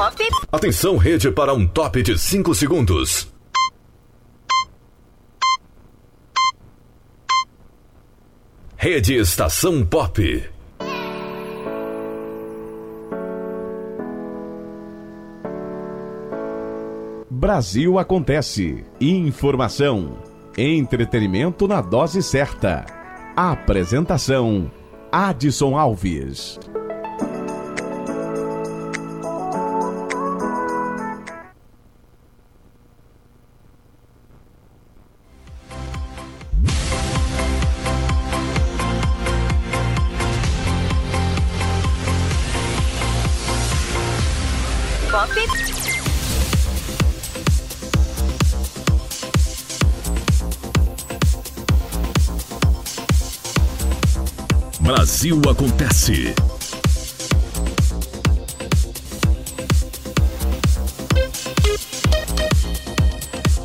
Pop. Atenção, rede, para um top de 5 segundos. Rede Estação Pop. Brasil acontece. Informação. Entretenimento na dose certa. Apresentação: Adson Alves. Brasil acontece.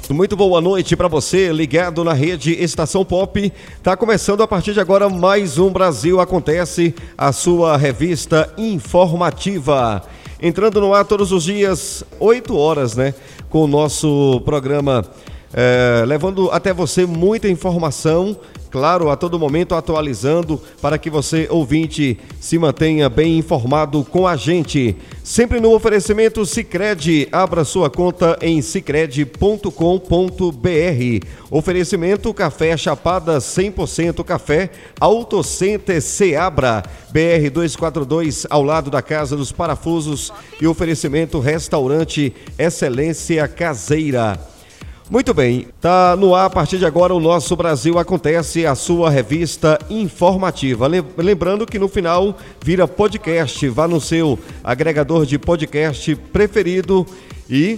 Muito boa noite para você, ligado na rede Estação Pop. Tá começando a partir de agora mais um Brasil Acontece, a sua revista informativa. Entrando no ar todos os dias, 8 horas, né? Com o nosso programa é, levando até você muita informação, claro, a todo momento atualizando para que você, ouvinte, se mantenha bem informado com a gente. Sempre no oferecimento Sicredi, abra sua conta em sicredi.com.br. Oferecimento Café Chapada 100% Café, Autocenter Seabra, BR 242 ao lado da Casa dos Parafusos e oferecimento Restaurante Excelência Caseira. Muito bem, tá no ar a partir de agora o nosso Brasil acontece a sua revista informativa. Lembrando que no final vira podcast, vá no seu agregador de podcast preferido e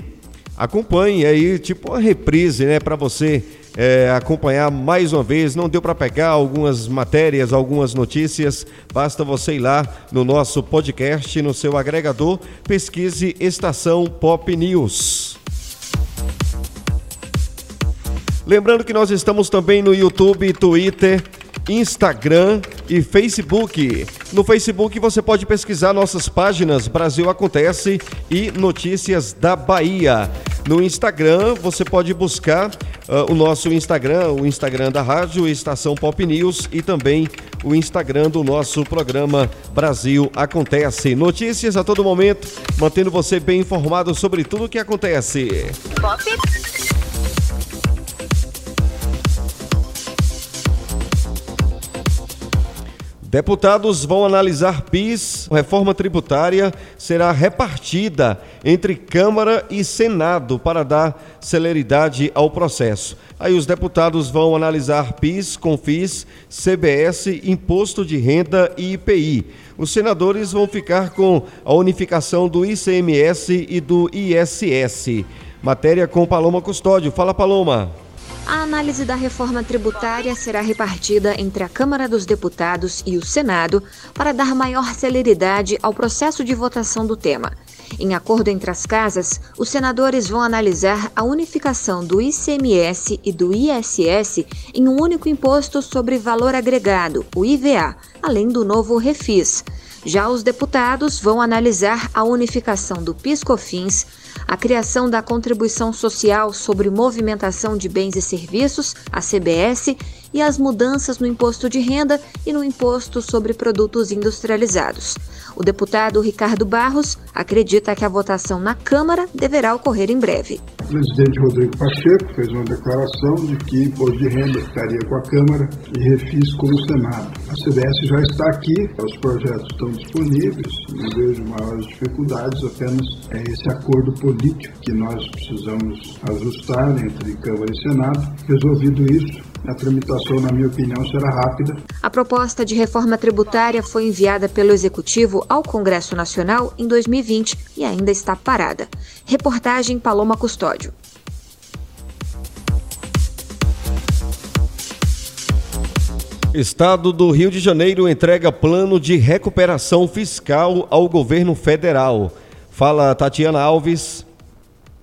acompanhe aí tipo uma reprise, né, para você é, acompanhar mais uma vez. Não deu para pegar algumas matérias, algumas notícias, basta você ir lá no nosso podcast, no seu agregador, pesquise Estação Pop News. Lembrando que nós estamos também no YouTube, Twitter, Instagram e Facebook. No Facebook você pode pesquisar nossas páginas Brasil Acontece e Notícias da Bahia. No Instagram você pode buscar uh, o nosso Instagram, o Instagram da rádio Estação Pop News e também o Instagram do nosso programa Brasil Acontece. Notícias a todo momento, mantendo você bem informado sobre tudo o que acontece. Pop. Deputados vão analisar PIS. Reforma tributária será repartida entre Câmara e Senado para dar celeridade ao processo. Aí os deputados vão analisar PIS, CONFIS, CBS, Imposto de Renda e IPI. Os senadores vão ficar com a unificação do ICMS e do ISS. Matéria com Paloma Custódio. Fala, Paloma. A análise da reforma tributária será repartida entre a Câmara dos Deputados e o Senado para dar maior celeridade ao processo de votação do tema. Em acordo entre as casas, os senadores vão analisar a unificação do ICMS e do ISS em um único imposto sobre valor agregado, o IVA, além do novo Refis. Já os deputados vão analisar a unificação do PIS/COFINS, a criação da Contribuição Social sobre Movimentação de Bens e Serviços, a CBS, e as mudanças no imposto de renda e no imposto sobre produtos industrializados. O deputado Ricardo Barros acredita que a votação na Câmara deverá ocorrer em breve. O presidente Rodrigo Pacheco fez uma declaração de que imposto de renda ficaria com a Câmara e refis com o Senado. A CBS já está aqui, os projetos estão disponíveis, não vejo maiores dificuldades, apenas é esse acordo político que nós precisamos ajustar entre Câmara e Senado. Resolvido isso, a tramitação, na minha opinião, será rápida. A proposta de reforma tributária foi enviada pelo Executivo ao Congresso Nacional em 2020 e ainda está parada. Reportagem Paloma Custódio. Estado do Rio de Janeiro entrega plano de recuperação fiscal ao governo federal. Fala Tatiana Alves.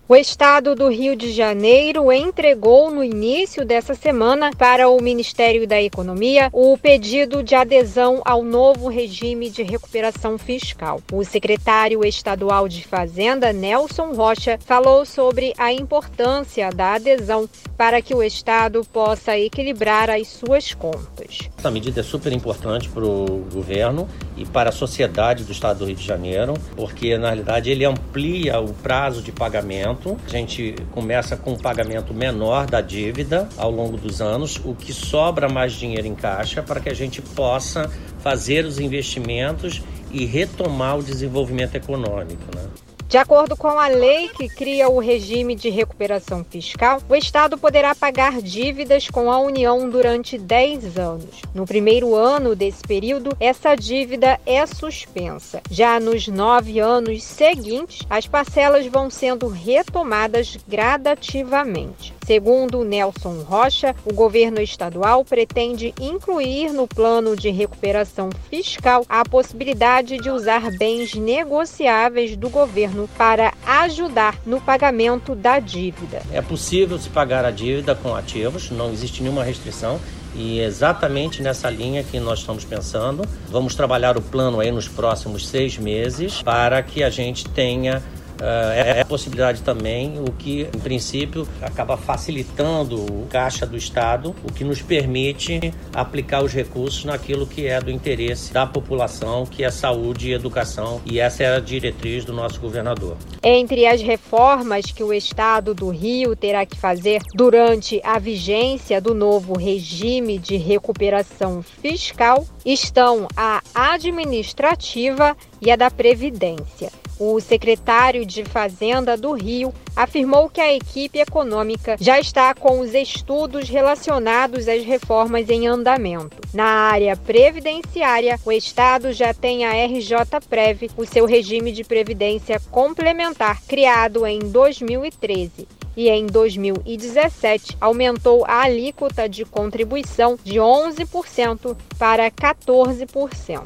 O estado do Rio de Janeiro entregou no início dessa semana para o Ministério da Economia o pedido de adesão ao novo regime de recuperação fiscal. O secretário estadual de Fazenda, Nelson Rocha, falou sobre a importância da adesão para que o estado possa equilibrar as suas contas. Essa medida é super importante para o governo e para a sociedade do estado do Rio de Janeiro, porque na realidade ele amplia o prazo de pagamento pagamento. A gente começa com um pagamento menor da dívida ao longo dos anos, o que sobra mais dinheiro em caixa para que a gente possa fazer os investimentos e retomar o desenvolvimento econômico. Né? De acordo com a lei que cria o regime de recuperação fiscal, o Estado poderá pagar dívidas com a União durante 10 anos. No primeiro ano desse período, essa dívida é suspensa. Já nos nove anos seguintes, as parcelas vão sendo retomadas gradativamente. Segundo Nelson Rocha, o governo estadual pretende incluir no plano de recuperação fiscal a possibilidade de usar bens negociáveis do governo para ajudar no pagamento da dívida. É possível se pagar a dívida com ativos, não existe nenhuma restrição. E exatamente nessa linha que nós estamos pensando, vamos trabalhar o plano aí nos próximos seis meses para que a gente tenha é, é a possibilidade também, o que em princípio acaba facilitando o caixa do Estado, o que nos permite aplicar os recursos naquilo que é do interesse da população, que é saúde e educação, e essa é a diretriz do nosso governador. Entre as reformas que o Estado do Rio terá que fazer durante a vigência do novo regime de recuperação fiscal estão a administrativa e a da Previdência. O secretário de Fazenda do Rio afirmou que a equipe econômica já está com os estudos relacionados às reformas em andamento. Na área previdenciária, o Estado já tem a RJ Prev, o seu regime de previdência complementar, criado em 2013 e em 2017 aumentou a alíquota de contribuição de 11% para 14%.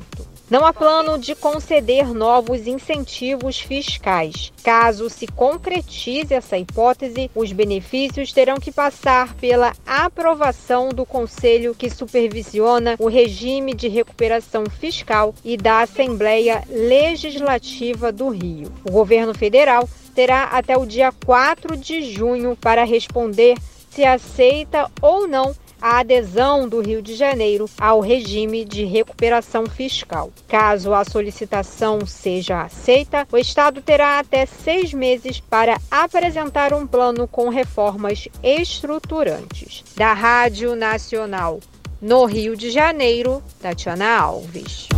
Não há plano de conceder novos incentivos fiscais. Caso se concretize essa hipótese, os benefícios terão que passar pela aprovação do Conselho que supervisiona o regime de recuperação fiscal e da Assembleia Legislativa do Rio. O governo federal terá até o dia 4 de junho para responder se aceita ou não a adesão do Rio de Janeiro ao regime de recuperação fiscal. Caso a solicitação seja aceita, o Estado terá até seis meses para apresentar um plano com reformas estruturantes. Da Rádio Nacional no Rio de Janeiro, Tatiana Alves.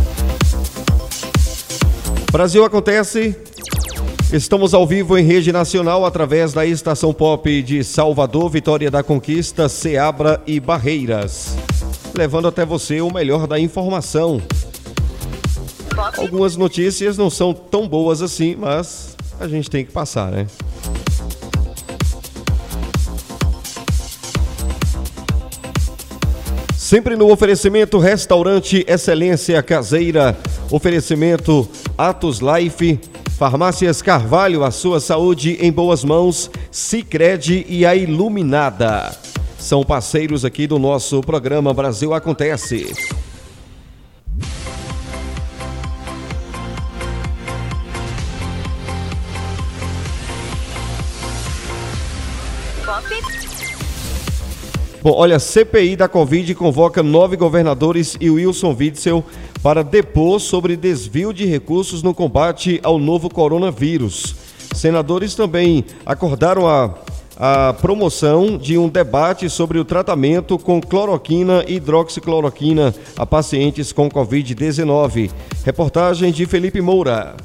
Brasil acontece Estamos ao vivo em rede nacional através da Estação Pop de Salvador, Vitória da Conquista, Ceabra e Barreiras. Levando até você o melhor da informação. Algumas notícias não são tão boas assim, mas a gente tem que passar, né? Sempre no oferecimento Restaurante Excelência Caseira, oferecimento Atos Life, Farmácias Carvalho, a sua saúde em boas mãos, Sicredi e a Iluminada. São parceiros aqui do nosso programa Brasil Acontece. Bom, olha, CPI da Covid convoca nove governadores e Wilson Witzel para depor sobre desvio de recursos no combate ao novo coronavírus. Senadores também acordaram a, a promoção de um debate sobre o tratamento com cloroquina e hidroxicloroquina a pacientes com Covid-19. Reportagem de Felipe Moura.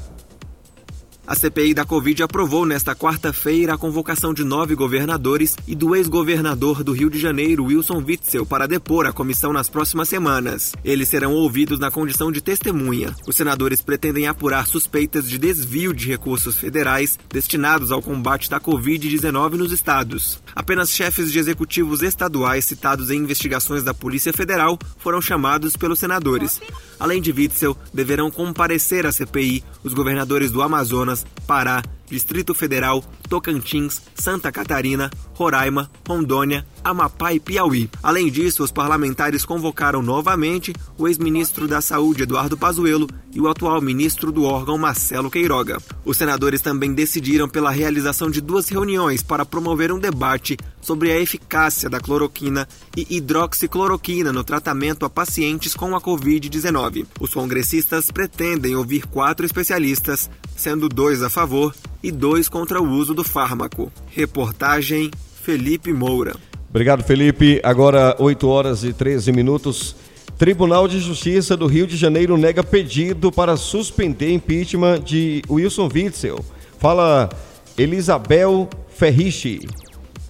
A CPI da Covid aprovou nesta quarta-feira a convocação de nove governadores e do ex-governador do Rio de Janeiro, Wilson Witzel, para depor a comissão nas próximas semanas. Eles serão ouvidos na condição de testemunha. Os senadores pretendem apurar suspeitas de desvio de recursos federais destinados ao combate da Covid-19 nos estados. Apenas chefes de executivos estaduais citados em investigações da Polícia Federal foram chamados pelos senadores. Além de Witzel, deverão comparecer à CPI os governadores do Amazonas, Pará, Distrito Federal, Tocantins, Santa Catarina, Roraima, Rondônia, Amapá e Piauí. Além disso, os parlamentares convocaram novamente o ex-ministro da Saúde, Eduardo Pazuello, e o atual ministro do órgão, Marcelo Queiroga. Os senadores também decidiram pela realização de duas reuniões para promover um debate sobre a eficácia da cloroquina e hidroxicloroquina no tratamento a pacientes com a Covid-19. Os congressistas pretendem ouvir quatro especialistas, sendo dois a favor e dois contra o uso do fármaco. Reportagem Felipe Moura. Obrigado, Felipe. Agora, 8 horas e 13 minutos. Tribunal de Justiça do Rio de Janeiro nega pedido para suspender impeachment de Wilson Witzel. Fala Elisabel Ferrichi.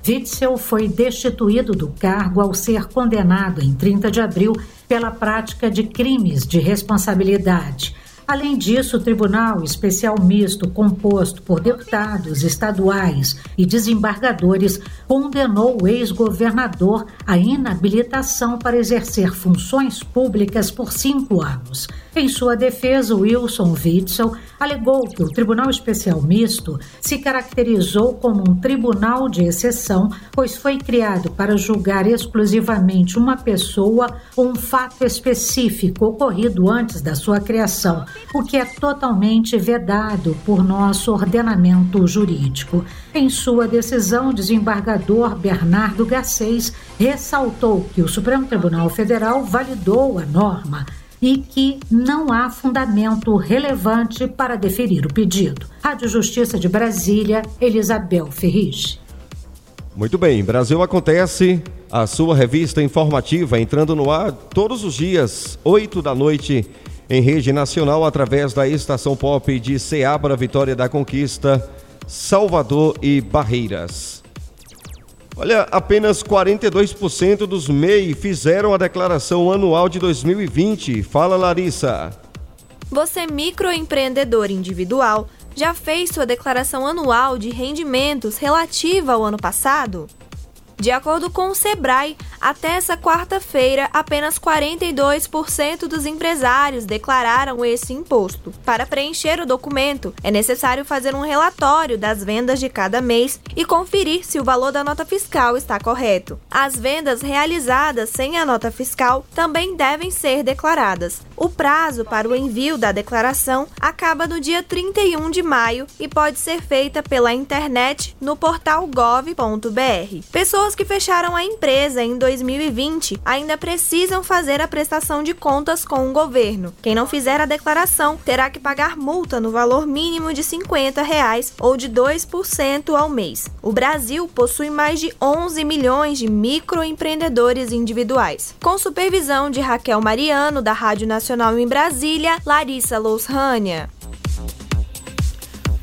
Witzel foi destituído do cargo ao ser condenado em 30 de abril pela prática de crimes de responsabilidade. Além disso, o Tribunal Especial Misto, composto por deputados estaduais e desembargadores, condenou o ex-governador à inabilitação para exercer funções públicas por cinco anos. Em sua defesa, Wilson Witzel alegou que o Tribunal Especial Misto se caracterizou como um tribunal de exceção, pois foi criado para julgar exclusivamente uma pessoa ou um fato específico ocorrido antes da sua criação, o que é totalmente vedado por nosso ordenamento jurídico. Em sua decisão, o desembargador Bernardo Garcês ressaltou que o Supremo Tribunal Federal validou a norma e que não há fundamento relevante para deferir o pedido. Rádio Justiça de Brasília, Elisabel Ferris. Muito bem, Brasil Acontece, a sua revista informativa entrando no ar todos os dias, 8 da noite, em rede nacional, através da estação pop de Ceabra, Vitória da Conquista, Salvador e Barreiras. Olha, apenas 42% dos MEI fizeram a declaração anual de 2020. Fala, Larissa. Você, microempreendedor individual, já fez sua declaração anual de rendimentos relativa ao ano passado? De acordo com o Sebrae, até essa quarta-feira, apenas 42% dos empresários declararam esse imposto. Para preencher o documento, é necessário fazer um relatório das vendas de cada mês e conferir se o valor da nota fiscal está correto. As vendas realizadas sem a nota fiscal também devem ser declaradas. O prazo para o envio da declaração acaba no dia 31 de maio e pode ser feita pela internet no portal gov.br. Pessoas que fecharam a empresa em 2020 ainda precisam fazer a prestação de contas com o governo. Quem não fizer a declaração terá que pagar multa no valor mínimo de 50 reais ou de 2% ao mês. O Brasil possui mais de 11 milhões de microempreendedores individuais. Com supervisão de Raquel Mariano, da Rádio Nacional em Brasília, Larissa Lousrânia.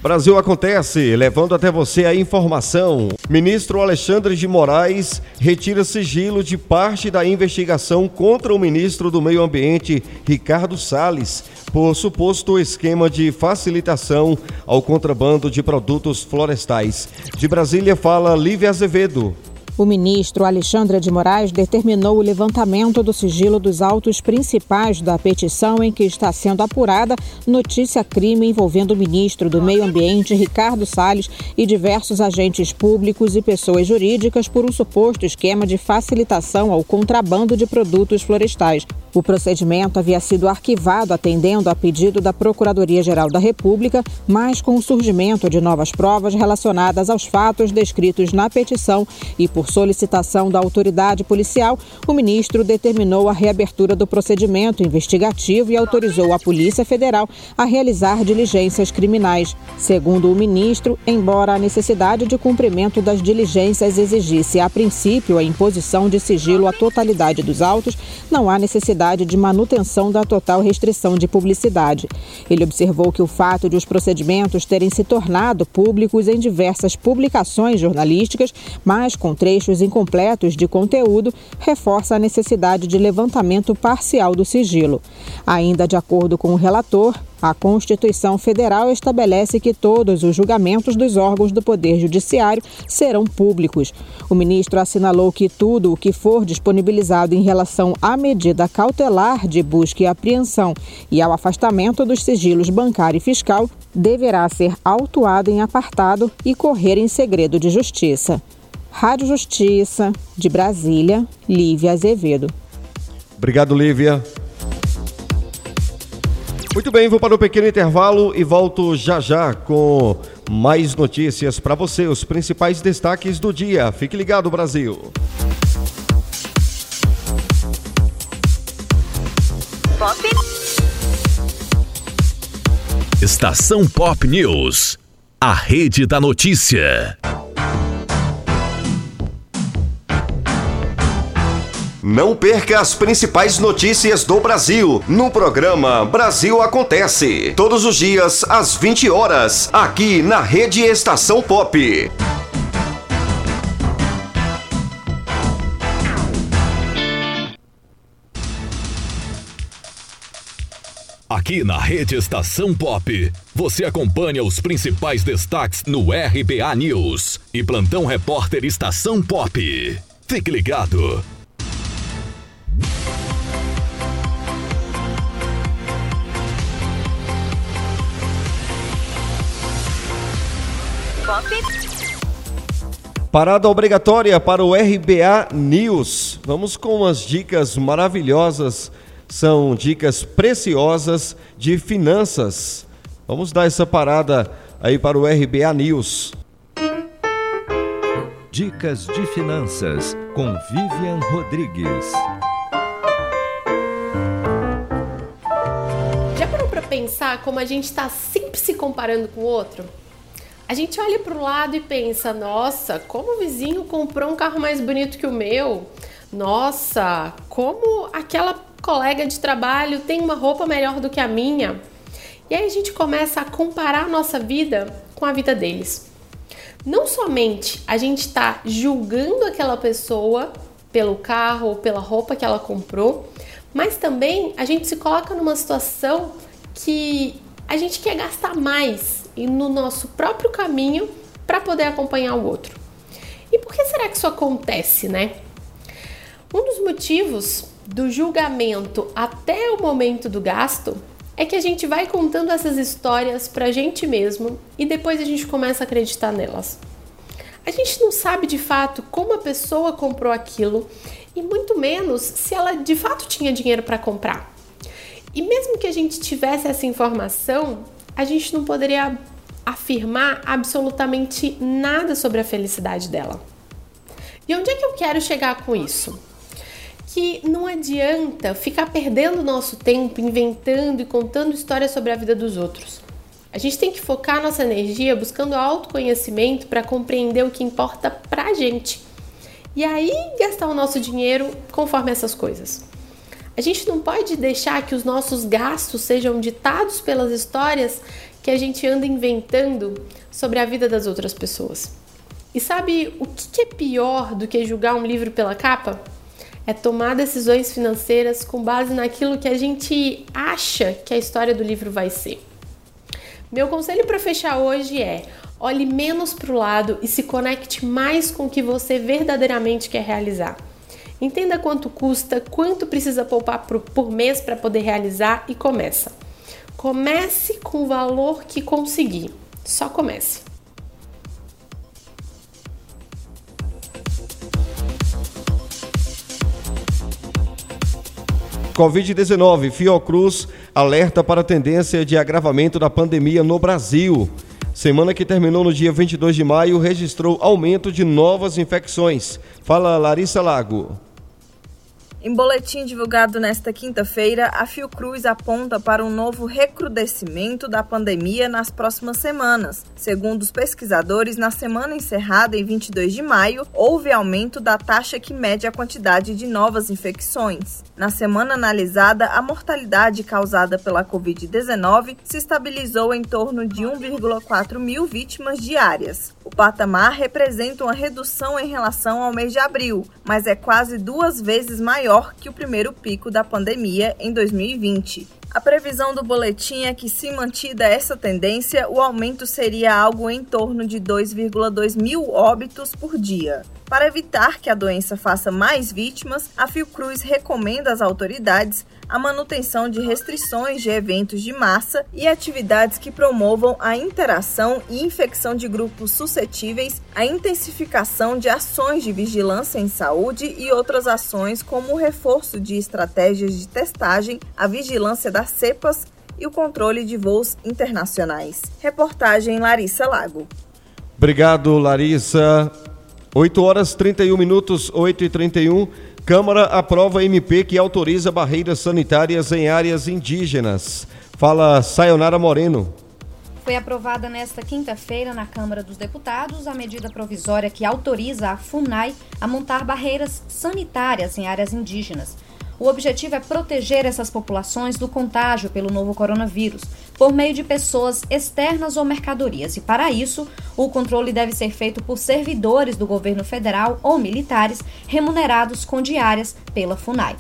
Brasil acontece, levando até você a informação. Ministro Alexandre de Moraes retira sigilo de parte da investigação contra o ministro do Meio Ambiente, Ricardo Salles, por suposto esquema de facilitação ao contrabando de produtos florestais. De Brasília fala Lívia Azevedo. O ministro Alexandre de Moraes determinou o levantamento do sigilo dos autos principais da petição em que está sendo apurada notícia-crime envolvendo o ministro do Meio Ambiente, Ricardo Salles, e diversos agentes públicos e pessoas jurídicas por um suposto esquema de facilitação ao contrabando de produtos florestais. O procedimento havia sido arquivado atendendo a pedido da Procuradoria-Geral da República, mas com o surgimento de novas provas relacionadas aos fatos descritos na petição e por solicitação da autoridade policial, o ministro determinou a reabertura do procedimento investigativo e autorizou a Polícia Federal a realizar diligências criminais. Segundo o ministro, embora a necessidade de cumprimento das diligências exigisse a princípio a imposição de sigilo à totalidade dos autos, não há necessidade de manutenção da total restrição de publicidade. Ele observou que o fato de os procedimentos terem se tornado públicos em diversas publicações jornalísticas, mas com trechos incompletos de conteúdo, reforça a necessidade de levantamento parcial do sigilo. Ainda de acordo com o relator, A Constituição Federal estabelece que todos os julgamentos dos órgãos do Poder Judiciário serão públicos. O ministro assinalou que tudo o que for disponibilizado em relação à medida cautelar de busca e apreensão e ao afastamento dos sigilos bancário e fiscal deverá ser autuado em apartado e correr em segredo de justiça. Rádio Justiça, de Brasília, Lívia Azevedo. Obrigado, Lívia. Muito bem, vou para o um pequeno intervalo e volto já já com mais notícias para você, os principais destaques do dia. Fique ligado, Brasil. Pop. Estação Pop News. A rede da notícia. Não perca as principais notícias do Brasil no programa Brasil Acontece. Todos os dias, às 20 horas, aqui na Rede Estação Pop. Aqui na Rede Estação Pop, você acompanha os principais destaques no RBA News e Plantão Repórter Estação Pop. Fique ligado. Parada obrigatória para o RBA News. Vamos com umas dicas maravilhosas. São dicas preciosas de finanças. Vamos dar essa parada aí para o RBA News. Dicas de finanças com Vivian Rodrigues. Pensar como a gente está sempre se comparando com o outro? A gente olha para o lado e pensa: nossa, como o vizinho comprou um carro mais bonito que o meu. Nossa, como aquela colega de trabalho tem uma roupa melhor do que a minha. E aí a gente começa a comparar a nossa vida com a vida deles. Não somente a gente está julgando aquela pessoa pelo carro ou pela roupa que ela comprou, mas também a gente se coloca numa situação que a gente quer gastar mais no nosso próprio caminho para poder acompanhar o outro. E por que será que isso acontece, né? Um dos motivos do julgamento até o momento do gasto é que a gente vai contando essas histórias para a gente mesmo e depois a gente começa a acreditar nelas. A gente não sabe de fato como a pessoa comprou aquilo e muito menos se ela de fato tinha dinheiro para comprar. E mesmo que a gente tivesse essa informação, a gente não poderia afirmar absolutamente nada sobre a felicidade dela. E onde é que eu quero chegar com isso? Que não adianta ficar perdendo nosso tempo inventando e contando histórias sobre a vida dos outros. A gente tem que focar nossa energia buscando autoconhecimento para compreender o que importa pra gente. E aí gastar o nosso dinheiro conforme essas coisas. A gente não pode deixar que os nossos gastos sejam ditados pelas histórias que a gente anda inventando sobre a vida das outras pessoas. E sabe o que é pior do que julgar um livro pela capa? É tomar decisões financeiras com base naquilo que a gente acha que a história do livro vai ser. Meu conselho para fechar hoje é: olhe menos para o lado e se conecte mais com o que você verdadeiramente quer realizar. Entenda quanto custa, quanto precisa poupar por mês para poder realizar e começa. Comece com o valor que conseguir. Só comece. Covid-19, Fiocruz alerta para a tendência de agravamento da pandemia no Brasil. Semana que terminou no dia 22 de maio registrou aumento de novas infecções. Fala Larissa Lago. Em boletim divulgado nesta quinta-feira, a Fiocruz aponta para um novo recrudescimento da pandemia nas próximas semanas. Segundo os pesquisadores, na semana encerrada em 22 de maio, houve aumento da taxa que mede a quantidade de novas infecções. Na semana analisada, a mortalidade causada pela Covid-19 se estabilizou em torno de 1,4 mil vítimas diárias. O patamar representa uma redução em relação ao mês de abril, mas é quase duas vezes maior que o primeiro pico da pandemia em 2020. A previsão do boletim é que, se mantida essa tendência, o aumento seria algo em torno de 2,2 mil óbitos por dia. Para evitar que a doença faça mais vítimas, a Fiocruz recomenda às autoridades a manutenção de restrições de eventos de massa e atividades que promovam a interação e infecção de grupos suscetíveis, a intensificação de ações de vigilância em saúde e outras ações como o reforço de estratégias de testagem, a vigilância das cepas e o controle de voos internacionais. Reportagem Larissa Lago. Obrigado, Larissa. 8 horas 31 minutos, 8 e 31. Câmara aprova MP que autoriza barreiras sanitárias em áreas indígenas. Fala Sayonara Moreno. Foi aprovada nesta quinta-feira na Câmara dos Deputados a medida provisória que autoriza a FUNAI a montar barreiras sanitárias em áreas indígenas. O objetivo é proteger essas populações do contágio pelo novo coronavírus, por meio de pessoas externas ou mercadorias, e para isso, o controle deve ser feito por servidores do governo federal ou militares remunerados com diárias pela FUNAI.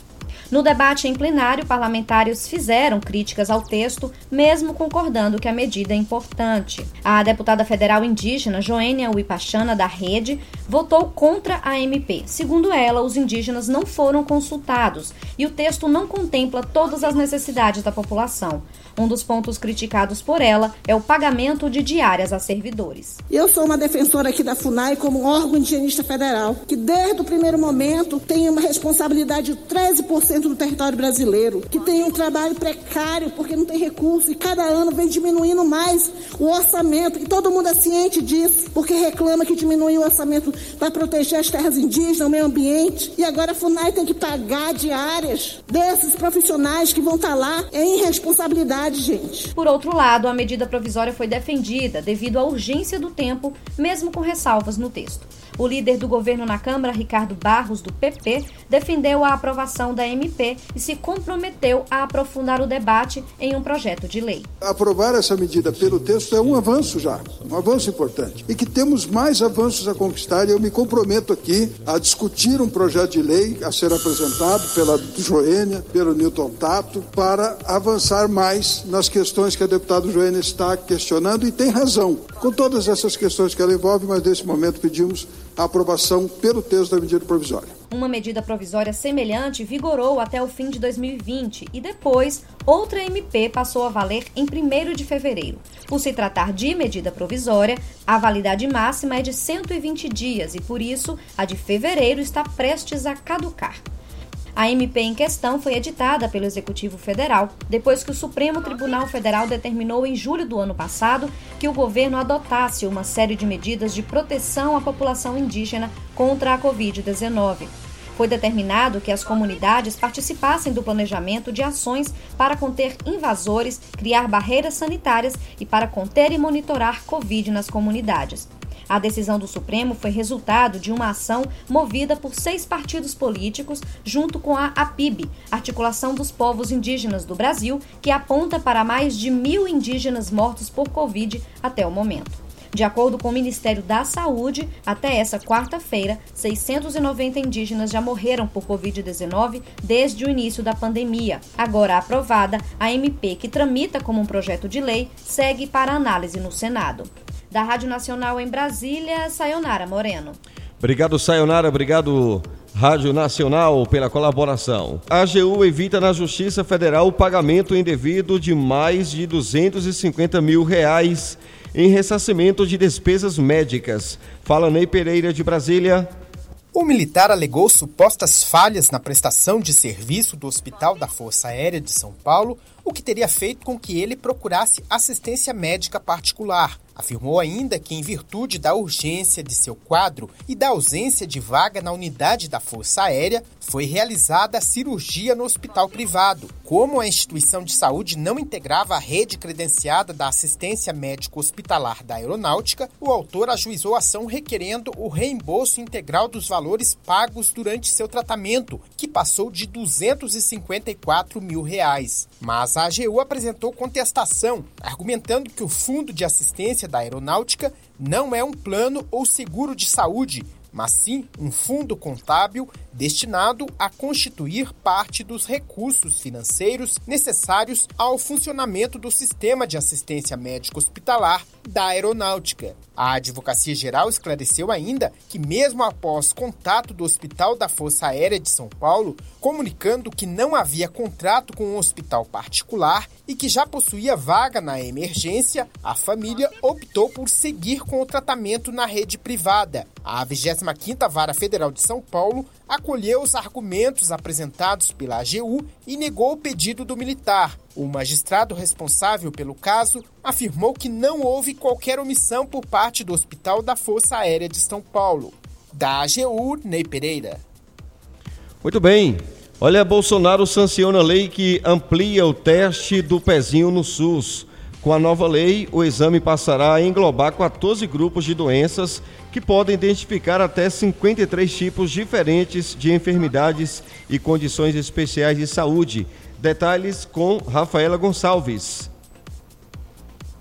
No debate em plenário, parlamentares fizeram críticas ao texto, mesmo concordando que a medida é importante. A deputada federal indígena Joênia Uipachana, da Rede, votou contra a MP. Segundo ela, os indígenas não foram consultados e o texto não contempla todas as necessidades da população. Um dos pontos criticados por ela é o pagamento de diárias a servidores. Eu sou uma defensora aqui da FUNAI como órgão higienista federal, que desde o primeiro momento tem uma responsabilidade de 13% do território brasileiro, que tem um trabalho precário porque não tem recurso e cada ano vem diminuindo mais o orçamento e todo mundo é ciente disso, porque reclama que diminui o orçamento para proteger as terras indígenas, o meio ambiente e agora a FUNAI tem que pagar diárias desses profissionais que vão estar tá lá em responsabilidade verdade, gente. Por outro lado, a medida provisória foi defendida devido à urgência do tempo, mesmo com ressalvas no texto. O líder do governo na Câmara, Ricardo Barros, do PP, defendeu a aprovação da MP e se comprometeu a aprofundar o debate em um projeto de lei. Aprovar essa medida pelo texto é um avanço já, um avanço importante. E que temos mais avanços a conquistar e eu me comprometo aqui a discutir um projeto de lei a ser apresentado pela Joênia, pelo Newton Tato, para avançar mais nas questões que a deputada Joênia está questionando e tem razão. Com todas essas questões que ela envolve, mas nesse momento pedimos a aprovação pelo texto da medida provisória. Uma medida provisória semelhante vigorou até o fim de 2020 e depois outra MP passou a valer em 1 de fevereiro. Por se tratar de medida provisória, a validade máxima é de 120 dias e, por isso, a de fevereiro está prestes a caducar. A MP em questão foi editada pelo Executivo Federal depois que o Supremo Tribunal Federal determinou em julho do ano passado que o governo adotasse uma série de medidas de proteção à população indígena contra a Covid-19. Foi determinado que as comunidades participassem do planejamento de ações para conter invasores, criar barreiras sanitárias e para conter e monitorar Covid nas comunidades. A decisão do Supremo foi resultado de uma ação movida por seis partidos políticos, junto com a APIB, Articulação dos Povos Indígenas do Brasil, que aponta para mais de mil indígenas mortos por Covid até o momento. De acordo com o Ministério da Saúde, até essa quarta-feira, 690 indígenas já morreram por Covid-19 desde o início da pandemia. Agora aprovada, a MP, que tramita como um projeto de lei, segue para análise no Senado. Da Rádio Nacional em Brasília, Sayonara Moreno. Obrigado, Sayonara. Obrigado, Rádio Nacional, pela colaboração. A AGU evita na Justiça Federal o pagamento indevido de mais de 250 mil reais em ressarcimento de despesas médicas. Fala Ney Pereira de Brasília. O militar alegou supostas falhas na prestação de serviço do Hospital da Força Aérea de São Paulo, o que teria feito com que ele procurasse assistência médica particular. Afirmou ainda que, em virtude da urgência de seu quadro e da ausência de vaga na unidade da Força Aérea, foi realizada a cirurgia no hospital privado. Como a instituição de saúde não integrava a rede credenciada da assistência médico-hospitalar da aeronáutica, o autor ajuizou a ação requerendo o reembolso integral dos valores pagos durante seu tratamento, que passou de 254 mil reais. Mas a AGU apresentou contestação, argumentando que o Fundo de Assistência da Aeronáutica não é um plano ou seguro de saúde, mas sim um fundo contábil destinado a constituir parte dos recursos financeiros necessários ao funcionamento do sistema de assistência médico hospitalar da aeronáutica. A Advocacia Geral esclareceu ainda que, mesmo após contato do Hospital da Força Aérea de São Paulo, comunicando que não havia contrato com um hospital particular e que já possuía vaga na emergência, a família optou por seguir com o tratamento na rede privada. A 25ª Vara Federal de São Paulo acolheu os argumentos apresentados pela AGU e negou o pedido do militar. O magistrado responsável pelo caso afirmou que não houve qualquer omissão por parte do Hospital da Força Aérea de São Paulo. Da AGU, Ney Pereira. Muito bem. Olha, Bolsonaro sanciona a lei que amplia o teste do pezinho no SUS. Com a nova lei, o exame passará a englobar 14 grupos de doenças que podem identificar até 53 tipos diferentes de enfermidades e condições especiais de saúde. Detalhes com Rafaela Gonçalves.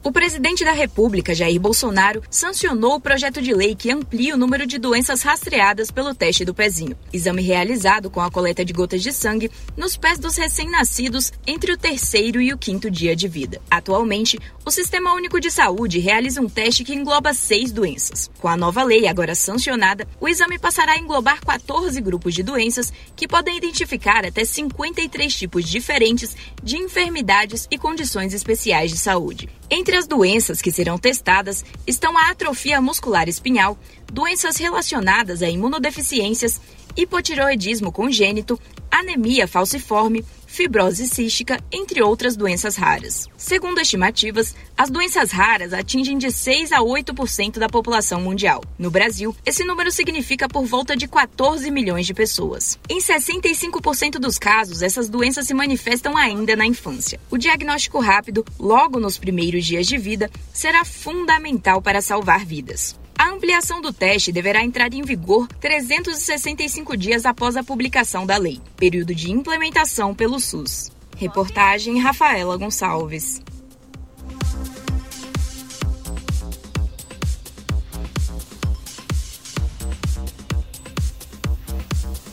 O presidente da República, Jair Bolsonaro, sancionou o projeto de lei que amplia o número de doenças rastreadas pelo teste do pezinho, exame realizado com a coleta de gotas de sangue nos pés dos recém-nascidos entre o terceiro e o quinto dia de vida. Atualmente, o Sistema Único de Saúde realiza um teste que engloba seis doenças. Com a nova lei agora sancionada, o exame passará a englobar 14 grupos de doenças que podem identificar até 53 tipos diferentes de enfermidades e condições especiais de saúde. Entre as doenças que serão testadas estão a atrofia muscular espinhal, doenças relacionadas a imunodeficiências, hipotiroidismo congênito, anemia falciforme, fibrose cística, entre outras doenças raras. Segundo estimativas, as doenças raras atingem de 6 a 8% da população mundial. No Brasil, esse número significa por volta de 14 milhões de pessoas. Em 65% dos casos, essas doenças se manifestam ainda na infância. O diagnóstico rápido, logo nos primeiros dias de vida, será fundamental para salvar vidas. A ampliação do teste deverá entrar em vigor 365 dias após a publicação da lei, período de implementação pelo SUS. Reportagem Rafaela Gonçalves.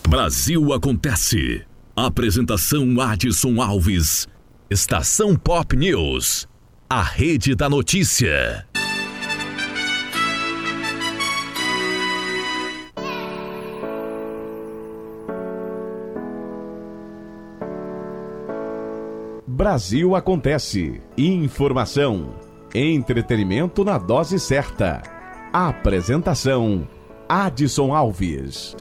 Brasil Acontece. Apresentação Adson Alves. Estação Pop News. A rede da notícia. Brasil Acontece. Informação. Entretenimento na dose certa. Apresentação: Adson Alves.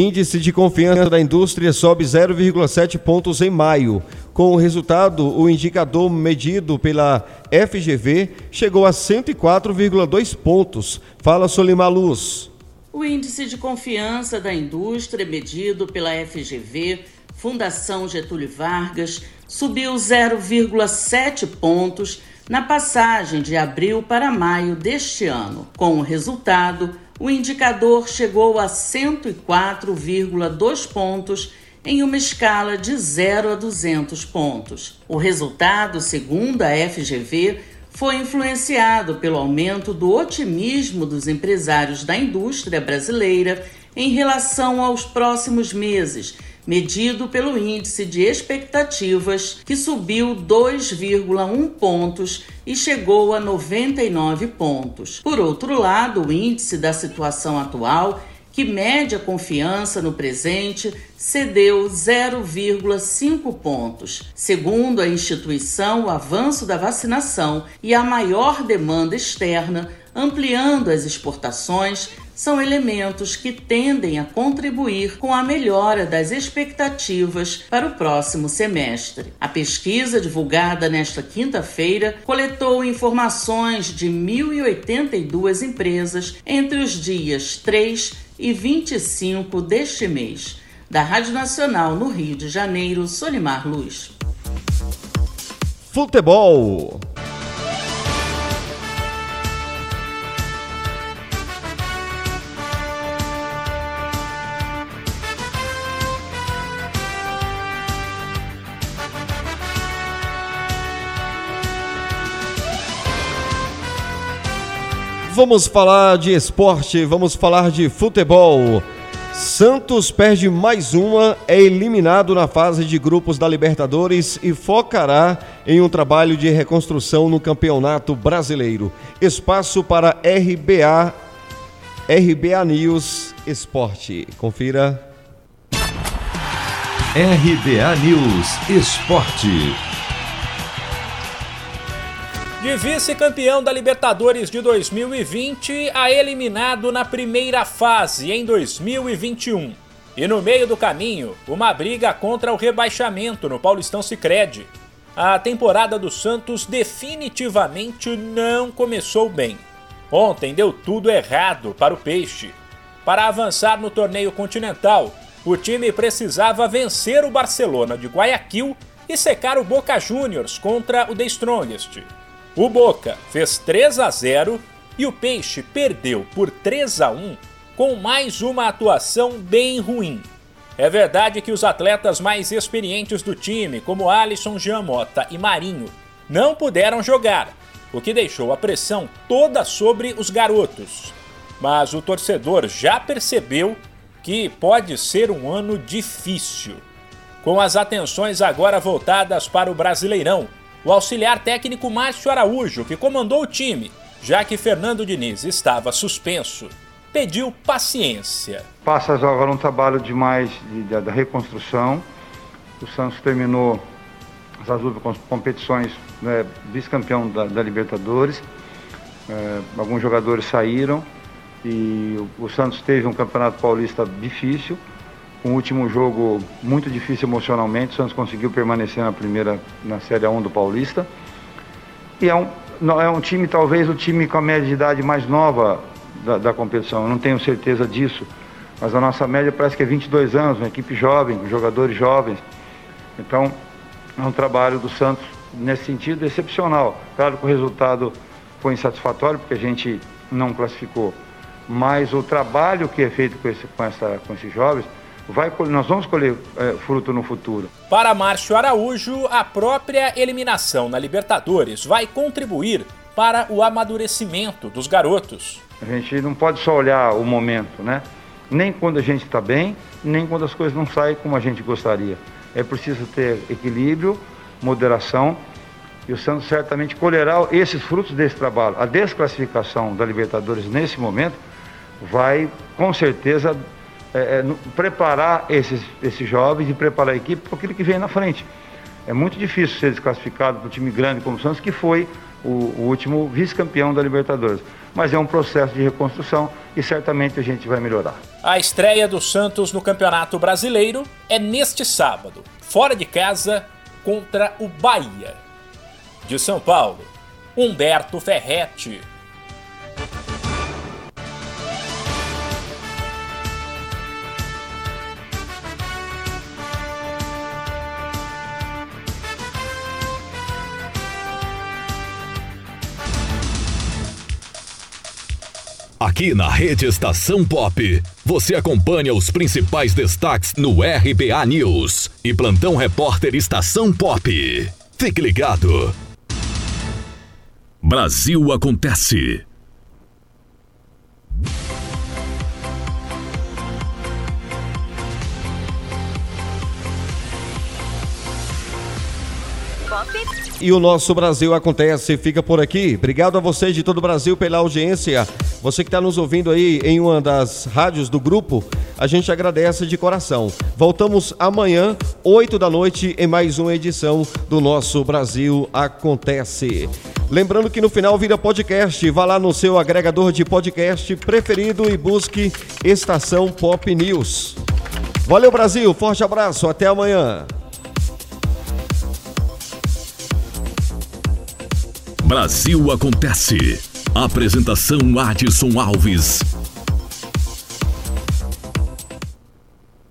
Índice de confiança da indústria sobe 0,7 pontos em maio. Com o resultado, o indicador medido pela FGV chegou a 104,2 pontos. Fala Solimar Luz. O índice de confiança da indústria medido pela FGV, Fundação Getúlio Vargas, subiu 0,7 pontos na passagem de abril para maio deste ano. Com o resultado, o indicador chegou a 104,2 pontos em uma escala de 0 a 200 pontos. O resultado, segundo a FGV, foi influenciado pelo aumento do otimismo dos empresários da indústria brasileira em relação aos próximos meses medido pelo índice de expectativas, que subiu 2,1 pontos e chegou a 99 pontos. Por outro lado, o índice da situação atual que mede a confiança no presente, cedeu 0,5 pontos. Segundo a instituição, o avanço da vacinação e a maior demanda externa, ampliando as exportações, são elementos que tendem a contribuir com a melhora das expectativas para o próximo semestre. A pesquisa divulgada nesta quinta-feira coletou informações de 1.082 empresas entre os dias 3 e 25 deste mês. Da Rádio Nacional no Rio de Janeiro, Solimar Luz. Futebol. Vamos falar de esporte, vamos falar de futebol. Santos perde mais uma, é eliminado na fase de grupos da Libertadores e focará em um trabalho de reconstrução no Campeonato Brasileiro. Espaço para RBA, RBA News Esporte. Confira. RBA News Esporte. De vice-campeão da Libertadores de 2020 a eliminado na primeira fase em 2021. E no meio do caminho, uma briga contra o rebaixamento no Paulistão Sicredi. A temporada do Santos definitivamente não começou bem. Ontem deu tudo errado para o Peixe. Para avançar no torneio continental, o time precisava vencer o Barcelona de Guayaquil e secar o Boca Juniors contra o The Strongest. O Boca fez 3 a 0 e o Peixe perdeu por 3 a 1 com mais uma atuação bem ruim. É verdade que os atletas mais experientes do time, como Alisson Giamota e Marinho, não puderam jogar, o que deixou a pressão toda sobre os garotos. Mas o torcedor já percebeu que pode ser um ano difícil. Com as atenções agora voltadas para o Brasileirão, o auxiliar técnico Márcio Araújo, que comandou o time, já que Fernando Diniz estava suspenso, pediu paciência. Passa agora um trabalho de mais de, de, da reconstrução. O Santos terminou as duas competições né, vice-campeão da, da, Libertadores. É, alguns jogadores saíram e o, o Santos teve um campeonato paulista difícil um último jogo muito difícil emocionalmente. O Santos conseguiu permanecer na primeira, na Série 1 do Paulista. E é um, é um time, talvez o time com a média de idade mais nova da, da competição. Eu não tenho certeza disso. Mas a nossa média parece que é 22 anos, uma equipe jovem, com jogadores jovens. Então, é um trabalho do Santos nesse sentido excepcional. Claro que o resultado foi insatisfatório, porque a gente não classificou. Mas o trabalho que é feito com, esse, com, essa, com esses jovens vai, nós vamos colher é, fruto no futuro. Para Márcio Araújo, a própria eliminação na Libertadores vai contribuir para o amadurecimento dos garotos. A gente não pode só olhar o momento, né? Nem quando a gente está bem, nem quando as coisas não saem como a gente gostaria. É preciso ter equilíbrio, moderação, e o Santos certamente colherá esses frutos desse trabalho. A desclassificação da Libertadores nesse momento vai, com certeza, é, é, preparar esses, esses jovens e preparar a equipe para aquilo que vem na frente. É muito difícil ser desclassificado para um time grande como o Santos, que foi o, o último vice-campeão da Libertadores. Mas é um processo de reconstrução e certamente a gente vai melhorar. A estreia do Santos no Campeonato Brasileiro é neste sábado, fora de casa, contra o Bahia. De São Paulo, Humberto Ferretti. Aqui na Rede Estação Pop, você acompanha os principais destaques no RBA News e Plantão Repórter Estação Pop. Fique ligado. Brasil Acontece. E o nosso Brasil acontece, fica por aqui. Obrigado a vocês de todo o Brasil pela audiência. Você que está nos ouvindo aí em uma das rádios do grupo, a gente agradece de coração. Voltamos amanhã, 8 da noite, em mais uma edição do nosso Brasil Acontece. Lembrando que no final vira podcast, vá lá no seu agregador de podcast preferido e busque Estação Pop News. Valeu, Brasil, forte abraço, até amanhã. Brasil Acontece. Apresentação Adson Alves.